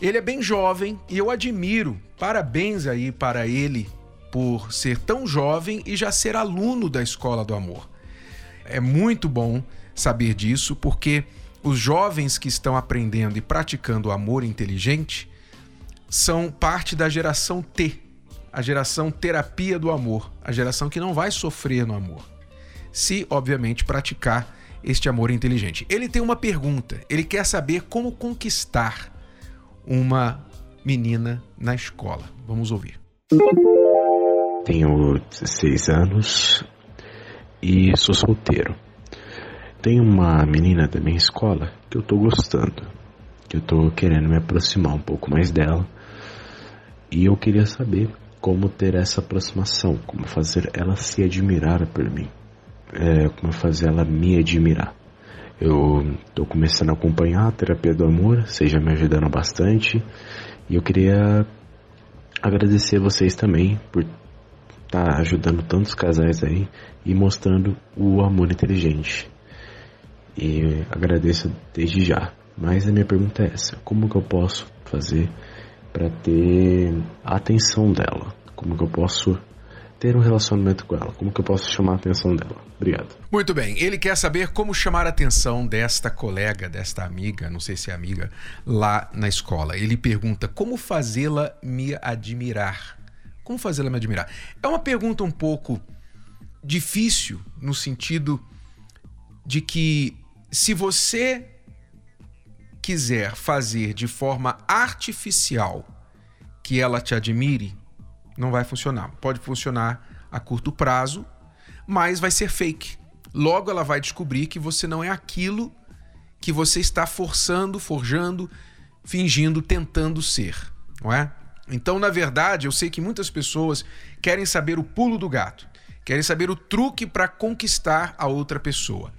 ele é bem jovem e eu admiro, parabéns aí para ele por ser tão jovem e já ser aluno da Escola do Amor. É muito bom saber disso porque os jovens que estão aprendendo e praticando o amor inteligente são parte da geração T, a geração terapia do amor, a geração que não vai sofrer no amor. Se, obviamente, praticar este amor inteligente. Ele tem uma pergunta, ele quer saber como conquistar uma menina na escola. Vamos ouvir. Tenho 16 anos e sou solteiro. Tem uma menina da minha escola que eu tô gostando, que eu tô querendo me aproximar um pouco mais dela. E eu queria saber como ter essa aproximação, como fazer ela se admirar por mim, é, como fazer ela me admirar. Eu estou começando a acompanhar a terapia do amor, seja me ajudando bastante. E eu queria agradecer vocês também por estar tá ajudando tantos casais aí e mostrando o amor inteligente. E agradeço desde já. Mas a minha pergunta é essa: como que eu posso fazer para ter a atenção dela? Como que eu posso ter um relacionamento com ela? Como que eu posso chamar a atenção dela? Obrigado. Muito bem. Ele quer saber como chamar a atenção desta colega, desta amiga, não sei se é amiga, lá na escola. Ele pergunta como fazê-la me admirar. Como fazê-la me admirar? É uma pergunta um pouco difícil no sentido de que se você quiser fazer de forma artificial que ela te admire, não vai funcionar. Pode funcionar a curto prazo, mas vai ser fake. Logo ela vai descobrir que você não é aquilo que você está forçando, forjando, fingindo, tentando ser, não é? Então, na verdade, eu sei que muitas pessoas querem saber o pulo do gato, querem saber o truque para conquistar a outra pessoa.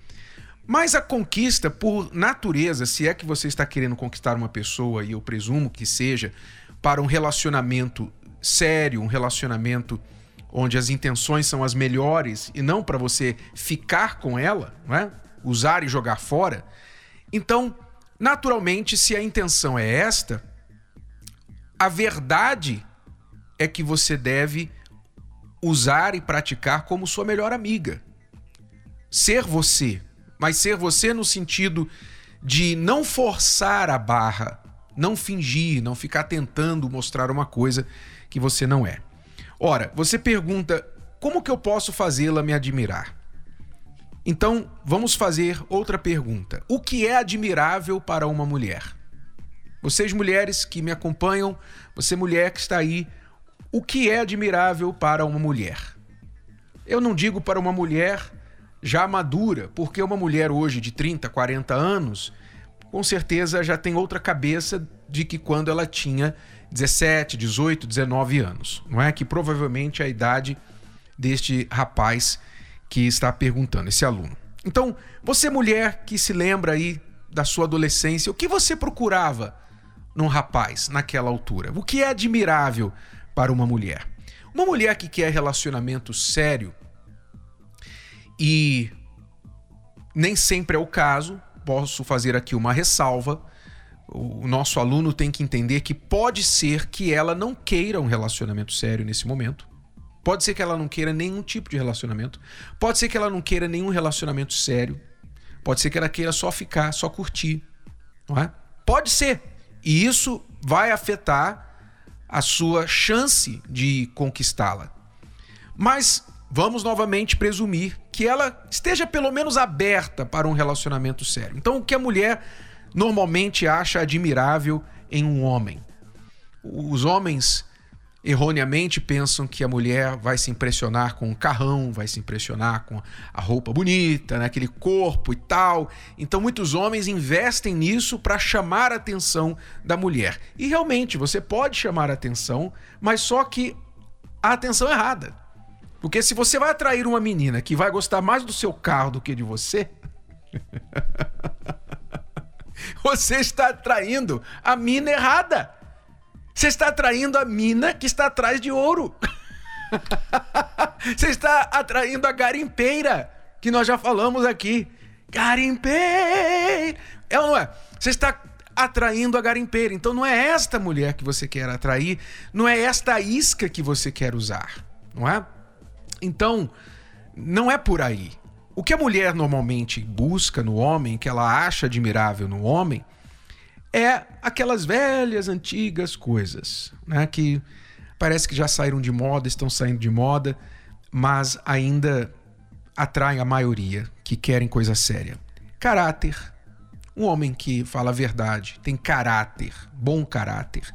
Mas a conquista, por natureza, se é que você está querendo conquistar uma pessoa, e eu presumo que seja, para um relacionamento sério, um relacionamento onde as intenções são as melhores e não para você ficar com ela, é? usar e jogar fora. Então, naturalmente, se a intenção é esta, a verdade é que você deve usar e praticar como sua melhor amiga. Ser você, mas ser você no sentido de não forçar a barra, não fingir, não ficar tentando mostrar uma coisa que você não é. Ora, você pergunta: como que eu posso fazê-la me admirar? Então, vamos fazer outra pergunta. O que é admirável para uma mulher? Vocês mulheres que me acompanham, você mulher que está aí, o que é admirável para uma mulher? Eu não digo para uma mulher já madura, porque uma mulher hoje de 30, 40 anos, com certeza já tem outra cabeça de que quando ela tinha 17, 18, 19 anos, não é? Que provavelmente é a idade deste rapaz que está perguntando, esse aluno. Então, você mulher que se lembra aí da sua adolescência, o que você procurava num rapaz naquela altura? O que é admirável para uma mulher? Uma mulher que quer relacionamento sério e nem sempre é o caso, posso fazer aqui uma ressalva o nosso aluno tem que entender que pode ser que ela não queira um relacionamento sério nesse momento. Pode ser que ela não queira nenhum tipo de relacionamento. Pode ser que ela não queira nenhum relacionamento sério. Pode ser que ela queira só ficar, só curtir. Não é? Pode ser. E isso vai afetar a sua chance de conquistá-la. Mas vamos novamente presumir que ela esteja pelo menos aberta para um relacionamento sério. Então, o que a mulher normalmente acha admirável em um homem. Os homens, erroneamente pensam que a mulher vai se impressionar com o carrão, vai se impressionar com a roupa bonita, né? aquele corpo e tal. Então muitos homens investem nisso para chamar a atenção da mulher. E realmente você pode chamar a atenção, mas só que a atenção errada. Porque se você vai atrair uma menina que vai gostar mais do seu carro do que de você, você está atraindo a mina errada. Você está atraindo a mina que está atrás de ouro. Você está atraindo a garimpeira, que nós já falamos aqui. Garimpeira! É ou não é? Você está atraindo a garimpeira. Então não é esta mulher que você quer atrair, não é esta isca que você quer usar, não é? Então, não é por aí. O que a mulher normalmente busca no homem, que ela acha admirável no homem, é aquelas velhas, antigas coisas, né? Que parece que já saíram de moda, estão saindo de moda, mas ainda atraem a maioria que querem coisa séria. Caráter. Um homem que fala a verdade, tem caráter, bom caráter.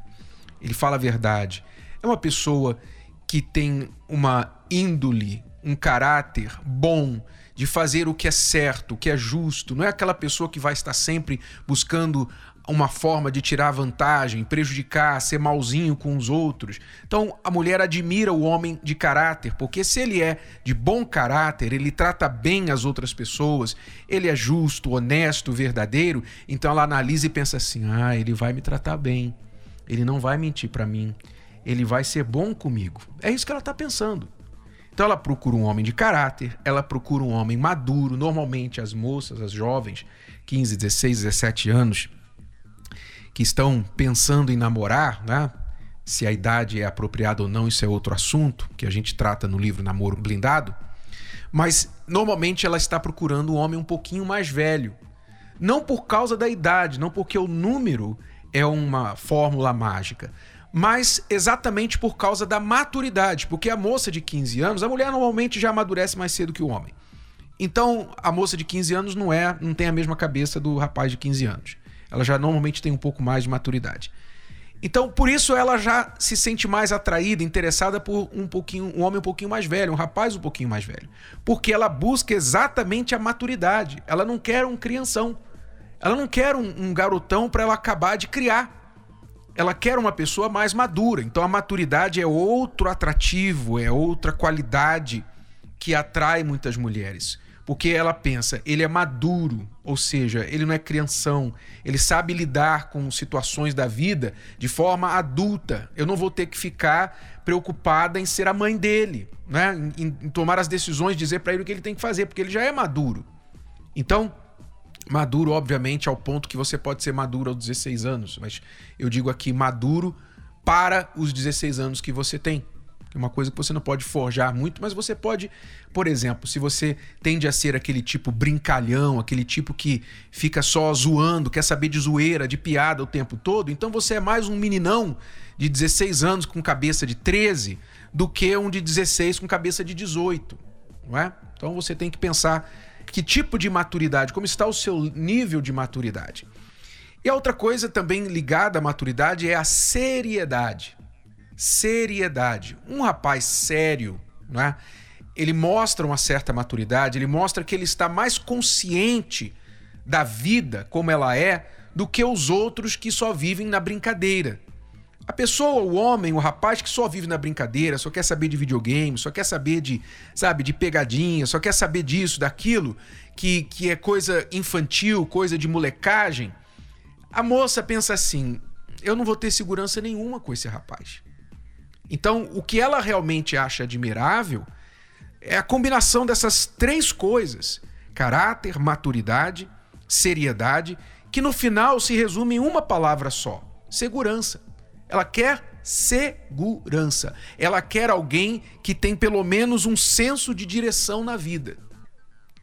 Ele fala a verdade. É uma pessoa que tem uma índole, um caráter bom, de fazer o que é certo, o que é justo. Não é aquela pessoa que vai estar sempre buscando uma forma de tirar vantagem, prejudicar, ser malzinho com os outros. Então a mulher admira o homem de caráter, porque se ele é de bom caráter, ele trata bem as outras pessoas, ele é justo, honesto, verdadeiro, então ela analisa e pensa assim: ah, ele vai me tratar bem, ele não vai mentir para mim, ele vai ser bom comigo. É isso que ela está pensando. Então ela procura um homem de caráter, ela procura um homem maduro. Normalmente as moças, as jovens, 15, 16, 17 anos, que estão pensando em namorar, né? Se a idade é apropriada ou não, isso é outro assunto que a gente trata no livro Namoro Blindado. Mas normalmente ela está procurando um homem um pouquinho mais velho. Não por causa da idade, não porque o número é uma fórmula mágica, mas exatamente por causa da maturidade, porque a moça de 15 anos, a mulher normalmente já amadurece mais cedo que o homem. Então, a moça de 15 anos não é, não tem a mesma cabeça do rapaz de 15 anos ela já normalmente tem um pouco mais de maturidade. Então, por isso ela já se sente mais atraída, interessada por um pouquinho, um homem um pouquinho mais velho, um rapaz um pouquinho mais velho, porque ela busca exatamente a maturidade. Ela não quer um crianção. Ela não quer um, um garotão para ela acabar de criar. Ela quer uma pessoa mais madura. Então a maturidade é outro atrativo, é outra qualidade que atrai muitas mulheres. Porque ela pensa, ele é maduro, ou seja, ele não é crianção, ele sabe lidar com situações da vida de forma adulta. Eu não vou ter que ficar preocupada em ser a mãe dele, né? em, em tomar as decisões, dizer para ele o que ele tem que fazer, porque ele já é maduro. Então, maduro, obviamente, ao ponto que você pode ser maduro aos 16 anos, mas eu digo aqui maduro para os 16 anos que você tem é uma coisa que você não pode forjar muito, mas você pode, por exemplo, se você tende a ser aquele tipo brincalhão, aquele tipo que fica só zoando, quer saber de zoeira, de piada o tempo todo, então você é mais um meninão de 16 anos com cabeça de 13 do que um de 16 com cabeça de 18, não é? Então você tem que pensar que tipo de maturidade, como está o seu nível de maturidade. E a outra coisa também ligada à maturidade é a seriedade seriedade. Um rapaz sério, né? ele mostra uma certa maturidade, ele mostra que ele está mais consciente da vida como ela é do que os outros que só vivem na brincadeira. A pessoa, o homem, o rapaz que só vive na brincadeira, só quer saber de videogame, só quer saber de, sabe, de pegadinha, só quer saber disso, daquilo, que, que é coisa infantil, coisa de molecagem. A moça pensa assim: eu não vou ter segurança nenhuma com esse rapaz. Então, o que ela realmente acha admirável é a combinação dessas três coisas: caráter, maturidade, seriedade, que no final se resume em uma palavra só: segurança. Ela quer segurança. Ela quer alguém que tem pelo menos um senso de direção na vida.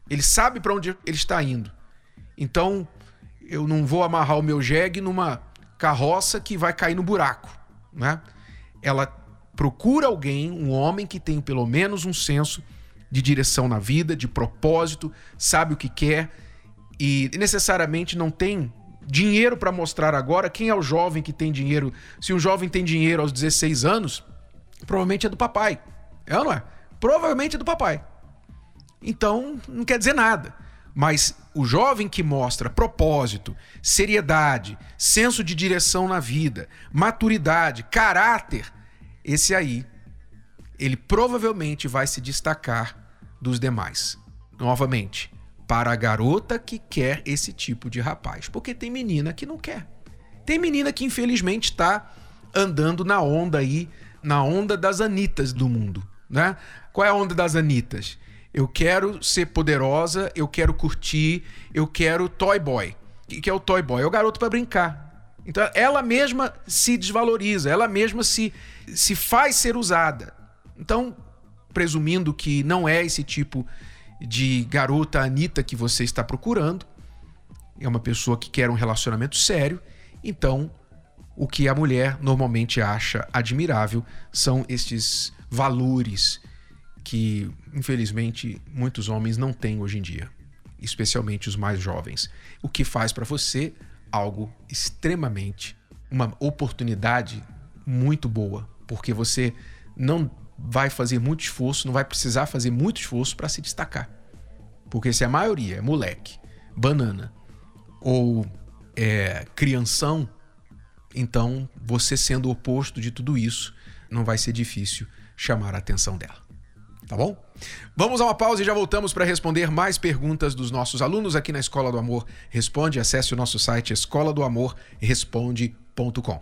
Ele sabe para onde ele está indo. Então, eu não vou amarrar o meu jegue numa carroça que vai cair no buraco, né? Ela procura alguém, um homem que tem pelo menos um senso de direção na vida, de propósito, sabe o que quer e necessariamente não tem dinheiro para mostrar agora. Quem é o jovem que tem dinheiro? Se um jovem tem dinheiro aos 16 anos, Provavelmente é do papai. É ou não é? Provavelmente é do papai. Então, não quer dizer nada. Mas o jovem que mostra propósito, seriedade, senso de direção na vida, maturidade, caráter, esse aí, ele provavelmente vai se destacar dos demais. Novamente, para a garota que quer esse tipo de rapaz. Porque tem menina que não quer. Tem menina que infelizmente está andando na onda aí, na onda das anitas do mundo, né? Qual é a onda das anitas? Eu quero ser poderosa, eu quero curtir, eu quero toy boy. O que é o toy boy? É o garoto para brincar. Então ela mesma se desvaloriza, ela mesma se, se faz ser usada. Então, presumindo que não é esse tipo de garota Anitta que você está procurando, é uma pessoa que quer um relacionamento sério, então o que a mulher normalmente acha admirável são estes valores que, infelizmente, muitos homens não têm hoje em dia, especialmente os mais jovens. O que faz para você algo extremamente, uma oportunidade muito boa, porque você não vai fazer muito esforço, não vai precisar fazer muito esforço para se destacar. Porque se a maioria é moleque, banana ou é, crianção, então você sendo o oposto de tudo isso, não vai ser difícil chamar a atenção dela. Tá bom? Vamos a uma pausa e já voltamos para responder mais perguntas dos nossos alunos aqui na Escola do Amor Responde. Acesse o nosso site escola do amor responde.com.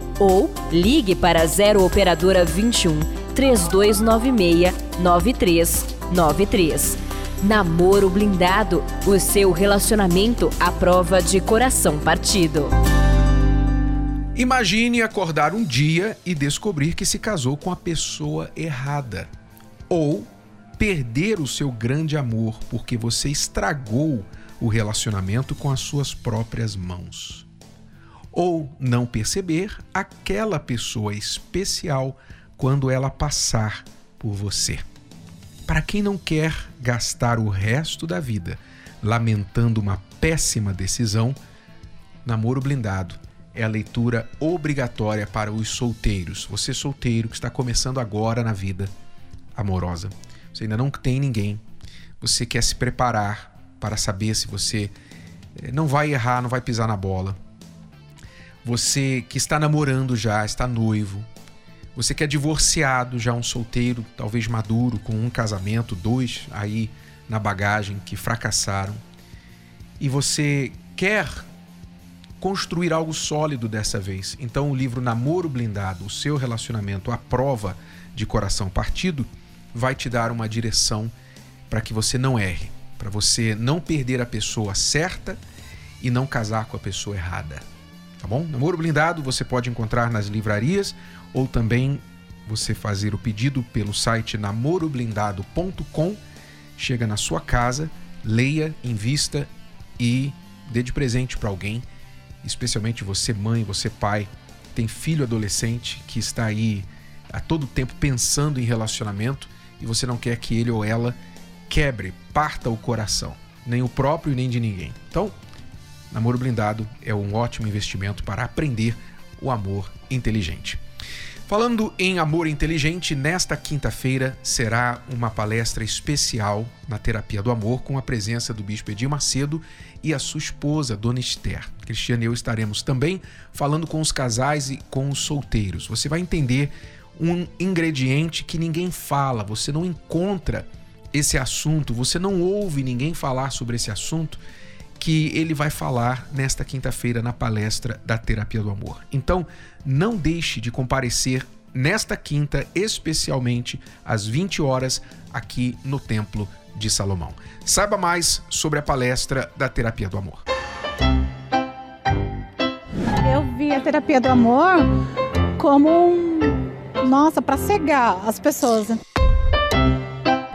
ou ligue para 0 operadora 21 3296 9393. Namoro blindado, o seu relacionamento à prova de coração partido. Imagine acordar um dia e descobrir que se casou com a pessoa errada. Ou perder o seu grande amor porque você estragou o relacionamento com as suas próprias mãos ou não perceber aquela pessoa especial quando ela passar por você. Para quem não quer gastar o resto da vida lamentando uma péssima decisão, Namoro Blindado é a leitura obrigatória para os solteiros. Você solteiro que está começando agora na vida amorosa. Você ainda não tem ninguém. Você quer se preparar para saber se você eh, não vai errar, não vai pisar na bola você que está namorando já, está noivo, você que é divorciado, já um solteiro, talvez maduro, com um casamento, dois aí na bagagem que fracassaram, e você quer construir algo sólido dessa vez. Então o livro Namoro Blindado, o seu relacionamento à prova de coração partido, vai te dar uma direção para que você não erre, para você não perder a pessoa certa e não casar com a pessoa errada tá bom? Namoro Blindado você pode encontrar nas livrarias ou também você fazer o pedido pelo site namoroblindado.com. Chega na sua casa, leia, invista e dê de presente para alguém, especialmente você mãe, você pai, tem filho adolescente que está aí a todo tempo pensando em relacionamento e você não quer que ele ou ela quebre, parta o coração, nem o próprio nem de ninguém. Então, Namoro Blindado é um ótimo investimento para aprender o amor inteligente. Falando em amor inteligente, nesta quinta-feira será uma palestra especial na Terapia do Amor com a presença do Bispo Edir Macedo e a sua esposa, Dona Esther. Cristiane e eu estaremos também falando com os casais e com os solteiros. Você vai entender um ingrediente que ninguém fala, você não encontra esse assunto, você não ouve ninguém falar sobre esse assunto que ele vai falar nesta quinta-feira na palestra da Terapia do Amor. Então, não deixe de comparecer nesta quinta, especialmente às 20 horas, aqui no Templo de Salomão. Saiba mais sobre a palestra da Terapia do Amor. Eu vi a Terapia do Amor como um Nossa, para cegar as pessoas.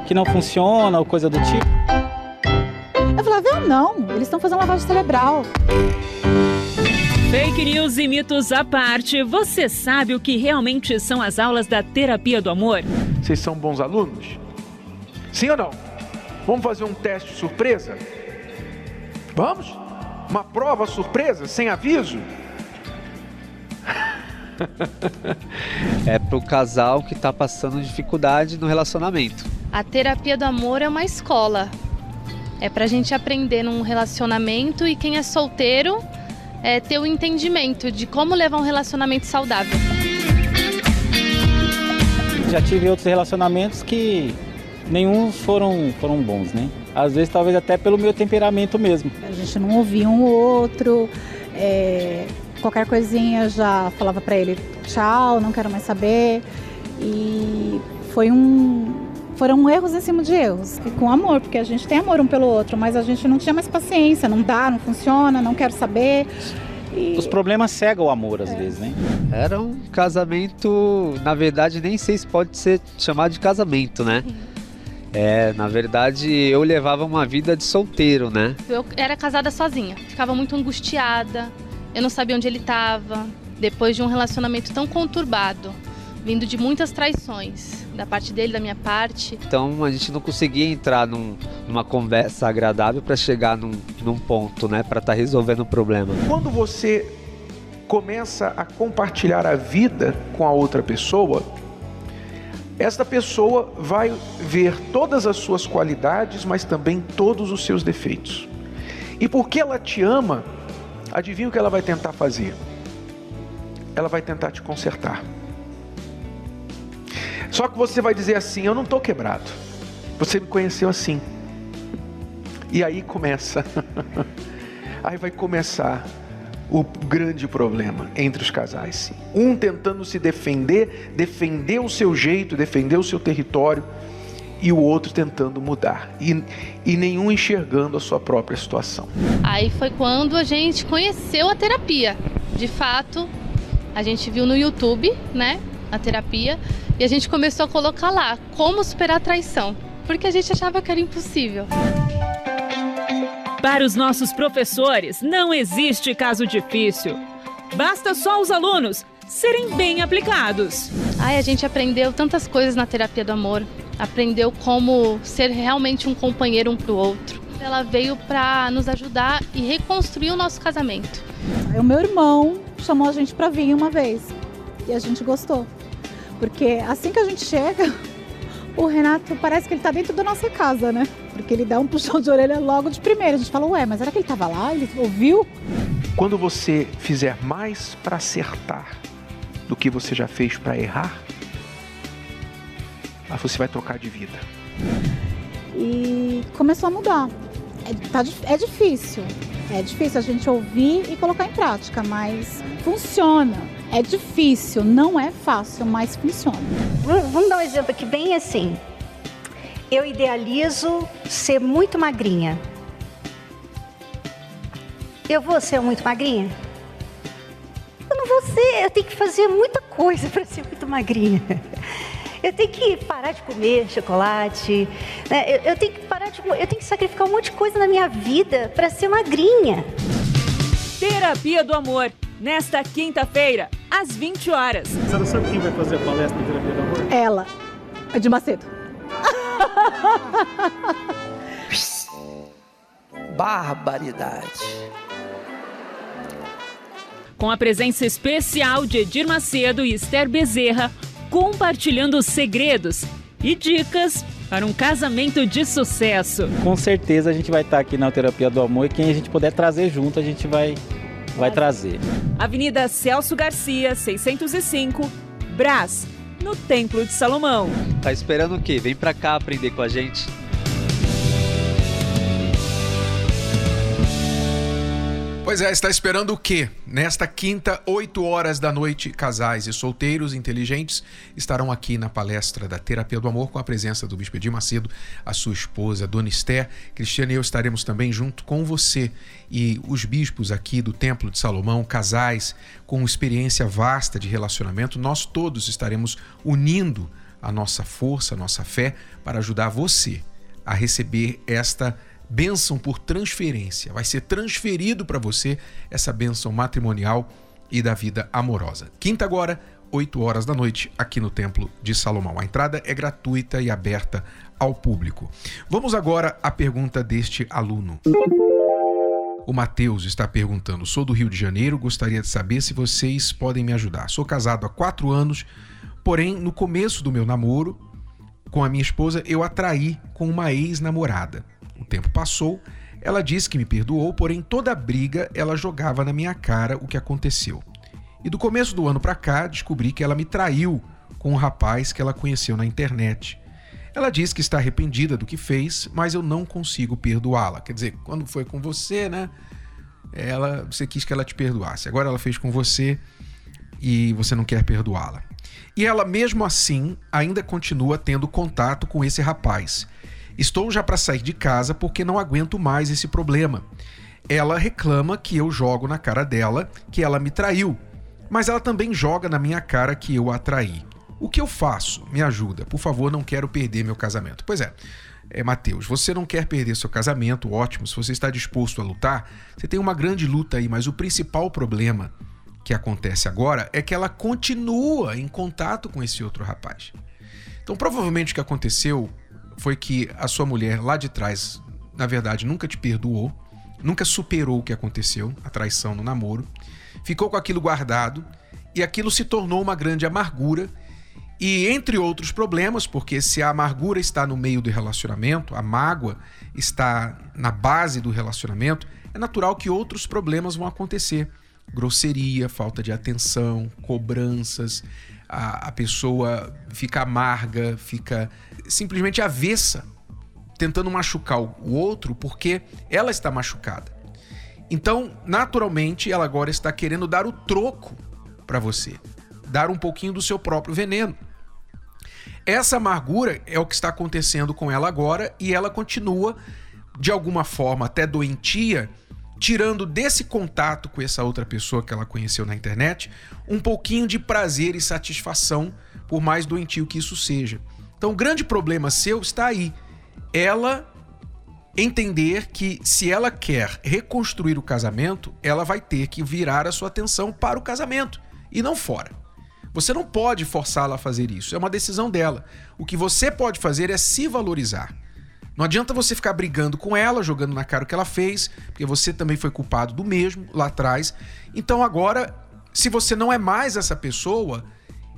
Que não funciona ou coisa do tipo. Eu não, eles estão fazendo lavagem cerebral. Fake news e mitos à parte, você sabe o que realmente são as aulas da terapia do amor? Vocês são bons alunos? Sim ou não? Vamos fazer um teste surpresa? Vamos? Uma prova surpresa, sem aviso? é pro casal que está passando dificuldade no relacionamento. A terapia do amor é uma escola. É pra gente aprender num relacionamento e quem é solteiro é ter o um entendimento de como levar um relacionamento saudável. Já tive outros relacionamentos que nenhum foram, foram bons, né? Às vezes, talvez até pelo meu temperamento mesmo. A gente não ouvia um outro, é, qualquer coisinha já falava para ele tchau, não quero mais saber. E foi um, foram erros em cima de erros. E com amor, porque a gente tem amor um pelo outro, mas a gente não tinha mais paciência, não dá, não funciona, não quero saber. E... Os problemas cegam o amor às é. vezes, né? Era um casamento, na verdade, nem sei se pode ser chamado de casamento, né? É, na verdade, eu levava uma vida de solteiro, né? Eu era casada sozinha, ficava muito angustiada, eu não sabia onde ele estava, depois de um relacionamento tão conturbado, vindo de muitas traições, da parte dele, da minha parte. Então a gente não conseguia entrar num, numa conversa agradável para chegar num, num, ponto, né, para estar tá resolvendo o problema. Quando você começa a compartilhar a vida com a outra pessoa, esta pessoa vai ver todas as suas qualidades, mas também todos os seus defeitos. E porque ela te ama, adivinha o que ela vai tentar fazer? Ela vai tentar te consertar. Só que você vai dizer assim: Eu não estou quebrado. Você me conheceu assim. E aí começa. aí vai começar o grande problema entre os casais. Um tentando se defender, defender o seu jeito, defender o seu território, e o outro tentando mudar. E, e nenhum enxergando a sua própria situação. Aí foi quando a gente conheceu a terapia. De fato, a gente viu no YouTube, né? A terapia. E a gente começou a colocar lá como superar a traição. Porque a gente achava que era impossível. Para os nossos professores, não existe caso difícil. Basta só os alunos serem bem aplicados. Ai, a gente aprendeu tantas coisas na terapia do amor. Aprendeu como ser realmente um companheiro um para o outro. Ela veio para nos ajudar e reconstruir o nosso casamento. O meu irmão chamou a gente para vir uma vez e a gente gostou. Porque assim que a gente chega, o Renato parece que ele está dentro da nossa casa, né? Porque ele dá um puxão de orelha logo de primeira. A gente fala, ué, mas era que ele estava lá? Ele ouviu? Quando você fizer mais para acertar do que você já fez para errar, aí você vai trocar de vida. E começou a mudar. É, tá, é difícil. É difícil a gente ouvir e colocar em prática, mas funciona. É difícil, não é fácil, mas funciona. Vamos dar um exemplo aqui bem assim. Eu idealizo ser muito magrinha. Eu vou ser muito magrinha? Eu não vou ser, eu tenho que fazer muita coisa para ser muito magrinha. Eu tenho que parar de comer chocolate, né? eu, eu, tenho que parar de, eu tenho que sacrificar um monte de coisa na minha vida para ser magrinha. Terapia do Amor, nesta quinta-feira, às 20 horas. Você não sabe quem vai fazer a palestra de Terapia do Amor? Ela, é de Macedo. Barbaridade. Com a presença especial de Edir Macedo e Esther Bezerra, compartilhando segredos e dicas para um casamento de sucesso. Com certeza a gente vai estar aqui na Terapia do Amor e quem a gente puder trazer junto, a gente vai, vai trazer. Avenida Celso Garcia, 605, Brás, no Templo de Salomão. Tá esperando o quê? Vem pra cá aprender com a gente. Pois é, está esperando o quê? Nesta quinta, 8 horas da noite, casais e solteiros inteligentes estarão aqui na palestra da Terapia do Amor com a presença do Bispo Edir Macedo, a sua esposa, Dona Esther. Cristiane e eu estaremos também junto com você e os bispos aqui do Templo de Salomão, casais com experiência vasta de relacionamento. Nós todos estaremos unindo a nossa força, a nossa fé para ajudar você a receber esta bênção por transferência. Vai ser transferido para você essa bênção matrimonial e da vida amorosa. Quinta agora, 8 horas da noite, aqui no Templo de Salomão. A entrada é gratuita e aberta ao público. Vamos agora à pergunta deste aluno. O Matheus está perguntando: sou do Rio de Janeiro, gostaria de saber se vocês podem me ajudar. Sou casado há quatro anos, porém, no começo do meu namoro com a minha esposa, eu atraí com uma ex-namorada. O tempo passou, ela disse que me perdoou, porém toda briga ela jogava na minha cara o que aconteceu. E do começo do ano para cá, descobri que ela me traiu com um rapaz que ela conheceu na internet. Ela diz que está arrependida do que fez, mas eu não consigo perdoá-la. Quer dizer, quando foi com você, né? Ela, você quis que ela te perdoasse. Agora ela fez com você e você não quer perdoá-la. E ela, mesmo assim, ainda continua tendo contato com esse rapaz. Estou já para sair de casa porque não aguento mais esse problema. Ela reclama que eu jogo na cara dela que ela me traiu, mas ela também joga na minha cara que eu a traí. O que eu faço? Me ajuda. Por favor, não quero perder meu casamento. Pois é. É, Mateus, você não quer perder seu casamento, ótimo. Se você está disposto a lutar, você tem uma grande luta aí, mas o principal problema que acontece agora é que ela continua em contato com esse outro rapaz. Então, provavelmente o que aconteceu foi que a sua mulher lá de trás, na verdade, nunca te perdoou, nunca superou o que aconteceu, a traição no namoro, ficou com aquilo guardado e aquilo se tornou uma grande amargura. E entre outros problemas, porque se a amargura está no meio do relacionamento, a mágoa está na base do relacionamento, é natural que outros problemas vão acontecer. Grosseria, falta de atenção, cobranças, a, a pessoa fica amarga, fica simplesmente avessa, tentando machucar o outro porque ela está machucada. Então, naturalmente, ela agora está querendo dar o troco para você, dar um pouquinho do seu próprio veneno. Essa amargura é o que está acontecendo com ela agora e ela continua, de alguma forma, até doentia, tirando desse contato com essa outra pessoa que ela conheceu na internet um pouquinho de prazer e satisfação, por mais doentio que isso seja. Então, o grande problema seu está aí. Ela entender que se ela quer reconstruir o casamento, ela vai ter que virar a sua atenção para o casamento e não fora. Você não pode forçá-la a fazer isso, é uma decisão dela. O que você pode fazer é se valorizar. Não adianta você ficar brigando com ela, jogando na cara o que ela fez, porque você também foi culpado do mesmo lá atrás. Então agora, se você não é mais essa pessoa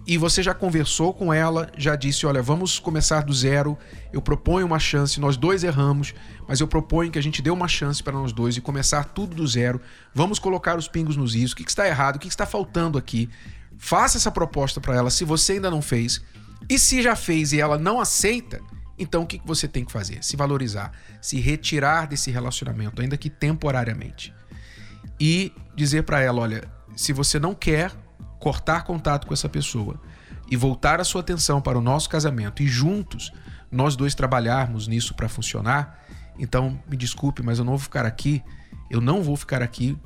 e você já conversou com ela, já disse: olha, vamos começar do zero, eu proponho uma chance, nós dois erramos, mas eu proponho que a gente dê uma chance para nós dois e começar tudo do zero. Vamos colocar os pingos nos is, o que está errado, o que está faltando aqui. Faça essa proposta para ela se você ainda não fez. E se já fez e ela não aceita, então o que você tem que fazer? Se valorizar, se retirar desse relacionamento, ainda que temporariamente. E dizer para ela: olha, se você não quer cortar contato com essa pessoa e voltar a sua atenção para o nosso casamento e juntos nós dois trabalharmos nisso para funcionar, então me desculpe, mas eu não vou ficar aqui, eu não vou ficar aqui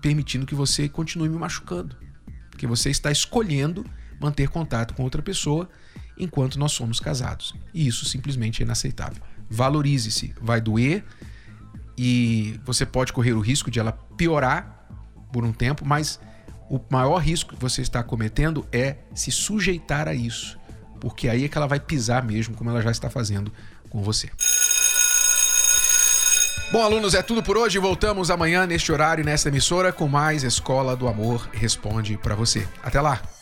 permitindo que você continue me machucando, porque você está escolhendo manter contato com outra pessoa enquanto nós somos casados. E isso simplesmente é inaceitável. Valorize-se, vai doer e você pode correr o risco de ela piorar por um tempo, mas o maior risco que você está cometendo é se sujeitar a isso, porque aí é que ela vai pisar mesmo, como ela já está fazendo com você. Bom, alunos, é tudo por hoje. Voltamos amanhã neste horário, nesta emissora, com mais Escola do Amor Responde para você. Até lá!